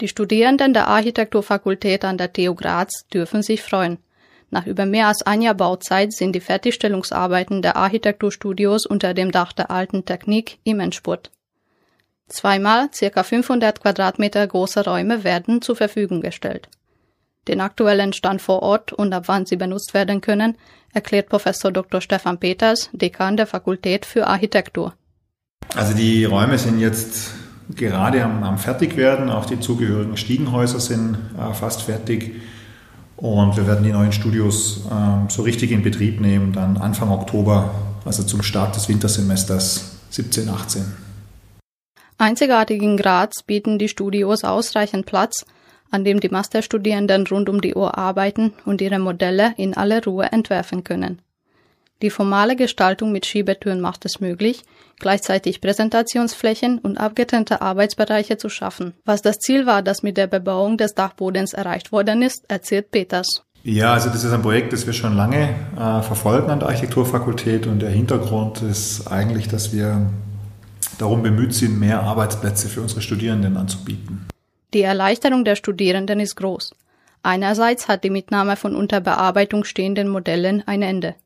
Die Studierenden der Architekturfakultät an der TU Graz dürfen sich freuen. Nach über mehr als ein Jahr Bauzeit sind die Fertigstellungsarbeiten der Architekturstudios unter dem Dach der alten Technik im Endspurt. Zweimal ca. 500 Quadratmeter große Räume werden zur Verfügung gestellt. Den aktuellen Stand vor Ort und ab wann sie benutzt werden können, erklärt Professor Dr. Stefan Peters, Dekan der Fakultät für Architektur. Also die Räume sind jetzt gerade am, am Fertigwerden, auch die zugehörigen Stiegenhäuser sind äh, fast fertig. Und wir werden die neuen Studios ähm, so richtig in Betrieb nehmen, dann Anfang Oktober, also zum Start des Wintersemesters 17, 18. Einzigartig in Graz bieten die Studios ausreichend Platz, an dem die Masterstudierenden rund um die Uhr arbeiten und ihre Modelle in aller Ruhe entwerfen können. Die formale Gestaltung mit Schiebetüren macht es möglich, gleichzeitig Präsentationsflächen und abgetrennte Arbeitsbereiche zu schaffen. Was das Ziel war, das mit der Bebauung des Dachbodens erreicht worden ist, erzählt Peters. Ja, also das ist ein Projekt, das wir schon lange äh, verfolgen an der Architekturfakultät und der Hintergrund ist eigentlich, dass wir darum bemüht sind, mehr Arbeitsplätze für unsere Studierenden anzubieten. Die Erleichterung der Studierenden ist groß. Einerseits hat die Mitnahme von unter Bearbeitung stehenden Modellen ein Ende.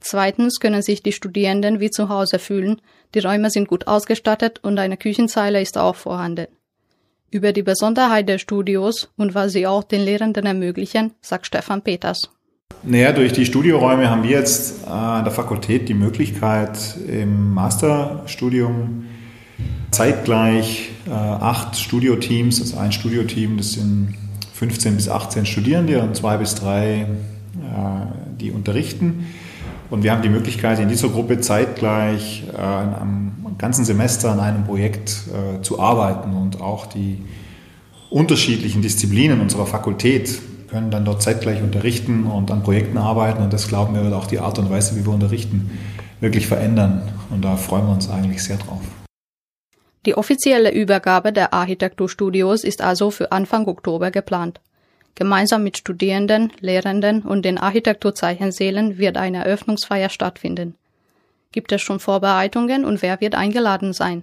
Zweitens können sich die Studierenden wie zu Hause fühlen, die Räume sind gut ausgestattet und eine Küchenzeile ist auch vorhanden. Über die Besonderheit der Studios und was sie auch den Lehrenden ermöglichen, sagt Stefan Peters. Naja, durch die Studioräume haben wir jetzt äh, an der Fakultät die Möglichkeit, im Masterstudium zeitgleich äh, acht Studioteams, also ein Studioteam, das sind 15 bis 18 Studierende und zwei bis drei, äh, die unterrichten und wir haben die Möglichkeit, in dieser Gruppe zeitgleich äh, am ganzen Semester an einem Projekt äh, zu arbeiten und auch die unterschiedlichen Disziplinen unserer Fakultät können dann dort zeitgleich unterrichten und an Projekten arbeiten und das glauben wir wird auch die Art und Weise, wie wir unterrichten, wirklich verändern und da freuen wir uns eigentlich sehr drauf. Die offizielle Übergabe der Architekturstudios ist also für Anfang Oktober geplant. Gemeinsam mit Studierenden, Lehrenden und den Architekturzeichensälen wird eine Eröffnungsfeier stattfinden. Gibt es schon Vorbereitungen und wer wird eingeladen sein?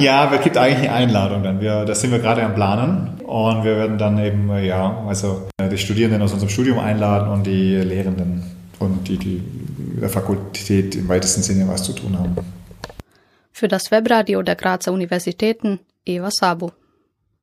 Ja, es gibt eigentlich eine Einladung dann. Wir, das sind wir gerade am Planen und wir werden dann eben, ja, also äh, die Studierenden aus unserem Studium einladen und die Lehrenden und die, die der Fakultät im weitesten Sinne was zu tun haben. Für das Webradio der Grazer Universitäten, Eva Sabo.